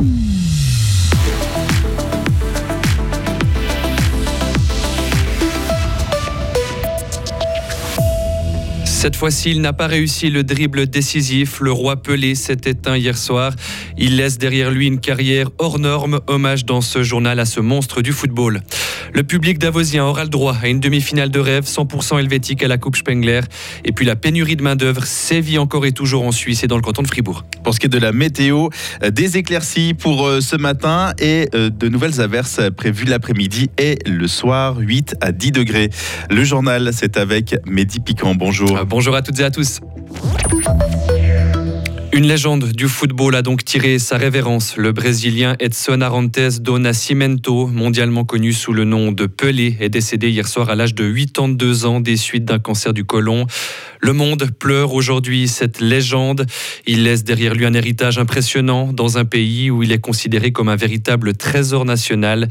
Mm-hmm. Cette fois-ci, il n'a pas réussi le dribble décisif. Le roi Pelé s'est éteint hier soir. Il laisse derrière lui une carrière hors norme. Hommage dans ce journal à ce monstre du football. Le public davosien aura le droit à une demi-finale de rêve 100% helvétique à la Coupe Spengler. Et puis la pénurie de main-d'œuvre sévit encore et toujours en Suisse et dans le canton de Fribourg. Pour ce qui est de la météo, euh, des éclaircies pour euh, ce matin et euh, de nouvelles averses prévues l'après-midi et le soir, 8 à 10 degrés. Le journal, c'est avec Mehdi Piquant. Bonjour. Bonjour à toutes et à tous. Une légende du football a donc tiré sa révérence. Le Brésilien Edson Arantes do Nascimento, mondialement connu sous le nom de Pelé, est décédé hier soir à l'âge de 82 ans des suites d'un cancer du côlon. Le monde pleure aujourd'hui cette légende. Il laisse derrière lui un héritage impressionnant dans un pays où il est considéré comme un véritable trésor national.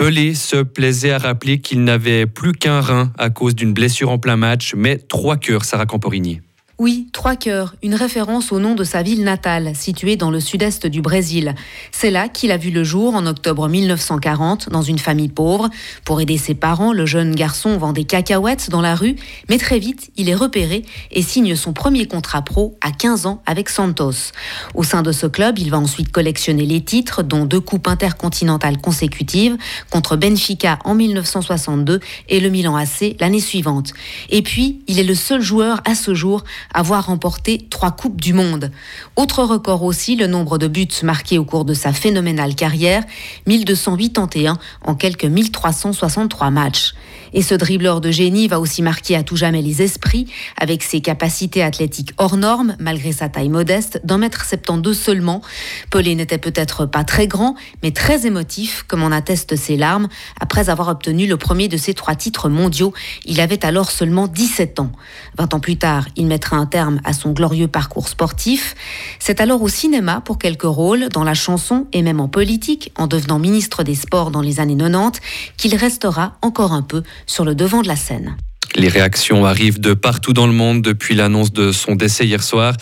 Pelé se plaisait à rappeler qu'il n'avait plus qu'un rein à cause d'une blessure en plein match, mais trois cœurs, Sarah Camporini. Oui, Trois Cœurs, une référence au nom de sa ville natale, située dans le sud-est du Brésil. C'est là qu'il a vu le jour en octobre 1940, dans une famille pauvre. Pour aider ses parents, le jeune garçon vend des cacahuètes dans la rue, mais très vite, il est repéré et signe son premier contrat pro à 15 ans avec Santos. Au sein de ce club, il va ensuite collectionner les titres, dont deux coupes intercontinentales consécutives, contre Benfica en 1962 et le Milan AC l'année suivante. Et puis, il est le seul joueur à ce jour avoir remporté trois Coupes du Monde. Autre record aussi, le nombre de buts marqués au cours de sa phénoménale carrière, 1281 en quelques 1363 matchs. Et ce dribbleur de génie va aussi marquer à tout jamais les esprits avec ses capacités athlétiques hors normes, malgré sa taille modeste, d'un mètre 72 seulement. Pelé n'était peut-être pas très grand, mais très émotif, comme en attestent ses larmes, après avoir obtenu le premier de ses trois titres mondiaux. Il avait alors seulement 17 ans. 20 ans plus tard, il mettra un terme à son glorieux parcours sportif. C'est alors au cinéma pour quelques rôles, dans la chanson et même en politique, en devenant ministre des Sports dans les années 90, qu'il restera encore un peu sur le devant de la scène. Les réactions arrivent de partout dans le monde depuis l'annonce de son décès hier soir.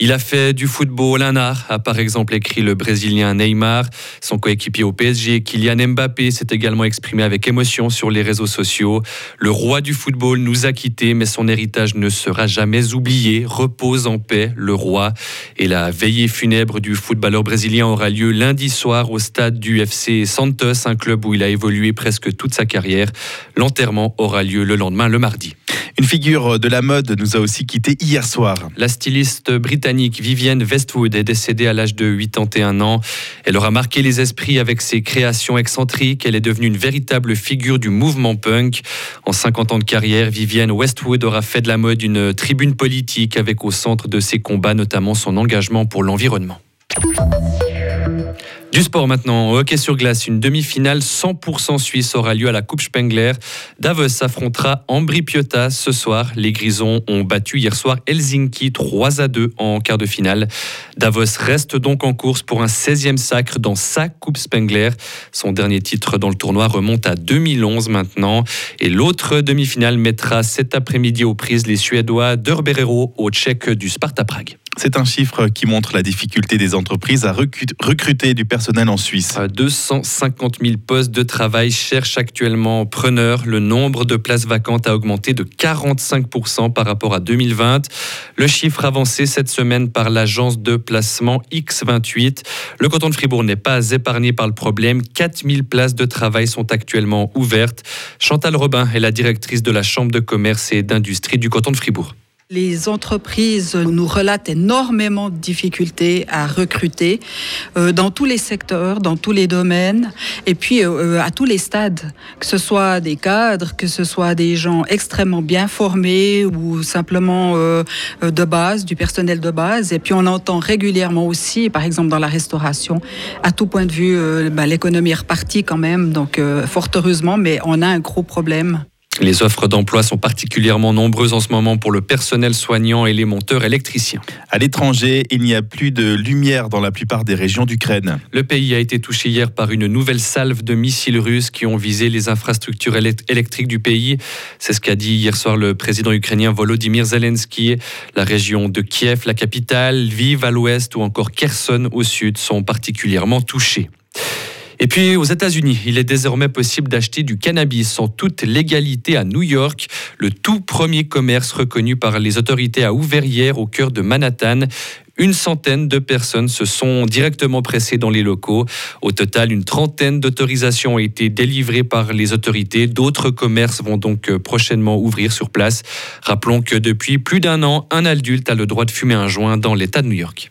Il a fait du football un art, a par exemple écrit le Brésilien Neymar. Son coéquipier au PSG, Kylian Mbappé, s'est également exprimé avec émotion sur les réseaux sociaux. Le roi du football nous a quittés, mais son héritage ne sera jamais oublié. Repose en paix, le roi. Et la veillée funèbre du footballeur brésilien aura lieu lundi soir au stade du FC Santos, un club où il a évolué presque toute sa carrière. L'enterrement aura lieu le lendemain, le mardi. Une figure de la mode nous a aussi quitté hier soir. La styliste britannique Vivienne Westwood est décédée à l'âge de 81 ans. Elle aura marqué les esprits avec ses créations excentriques. Elle est devenue une véritable figure du mouvement punk. En 50 ans de carrière, Vivienne Westwood aura fait de la mode une tribune politique avec au centre de ses combats notamment son engagement pour l'environnement. Du sport maintenant, au hockey sur glace, une demi-finale 100% suisse aura lieu à la Coupe Spengler. Davos affrontera Ambri Piotta ce soir. Les Grisons ont battu hier soir Helsinki 3 à 2 en quart de finale. Davos reste donc en course pour un 16e sacre dans sa Coupe Spengler. Son dernier titre dans le tournoi remonte à 2011 maintenant. Et l'autre demi-finale mettra cet après-midi aux prises les Suédois d'Urberero au Tchèque du Sparta Prague. C'est un chiffre qui montre la difficulté des entreprises à recruter du personnel en Suisse. 250 000 postes de travail cherchent actuellement preneurs. Le nombre de places vacantes a augmenté de 45% par rapport à 2020. Le chiffre avancé cette semaine par l'agence de placement X28. Le canton de Fribourg n'est pas épargné par le problème. 4000 places de travail sont actuellement ouvertes. Chantal Robin est la directrice de la Chambre de commerce et d'industrie du canton de Fribourg. Les entreprises nous relatent énormément de difficultés à recruter euh, dans tous les secteurs, dans tous les domaines, et puis euh, à tous les stades, que ce soit des cadres, que ce soit des gens extrêmement bien formés ou simplement euh, de base, du personnel de base. Et puis on entend régulièrement aussi, par exemple dans la restauration, à tout point de vue, ben, l'économie est repartie quand même, donc fort heureusement, mais on a un gros problème Les offres d'emploi sont particulièrement nombreuses en ce moment pour le personnel soignant et les monteurs électriciens. À l'étranger, il n'y a plus de lumière dans la plupart des régions d'Ukraine. Le pays a été touché hier par une nouvelle salve de missiles russes qui ont visé les infrastructures électriques du pays. C'est ce qu'a dit hier soir le président ukrainien Volodymyr Zelensky. La région de Kiev, la capitale, Lviv à l'ouest ou encore Kherson au sud sont particulièrement touchées. Et puis aux États-Unis, il est désormais possible d'acheter du cannabis en toute légalité à New York. Le tout premier commerce reconnu par les autorités a ouvert au cœur de Manhattan. Une centaine de personnes se sont directement pressées dans les locaux. Au total, une trentaine d'autorisations ont été délivrées par les autorités. D'autres commerces vont donc prochainement ouvrir sur place. Rappelons que depuis plus d'un an, un adulte a le droit de fumer un joint dans l'État de New York.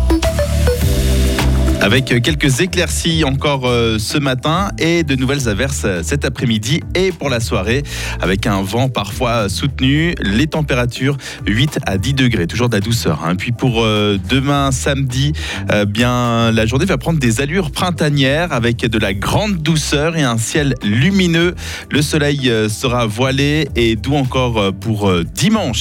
Avec quelques éclaircies encore euh, ce matin et de nouvelles averses euh, cet après-midi et pour la soirée avec un vent parfois soutenu. Les températures 8 à 10 degrés, toujours de la douceur. Hein. Puis pour euh, demain samedi, bien la journée va prendre des allures printanières avec de la grande douceur et un ciel lumineux. Le soleil sera voilé et doux encore pour dimanche.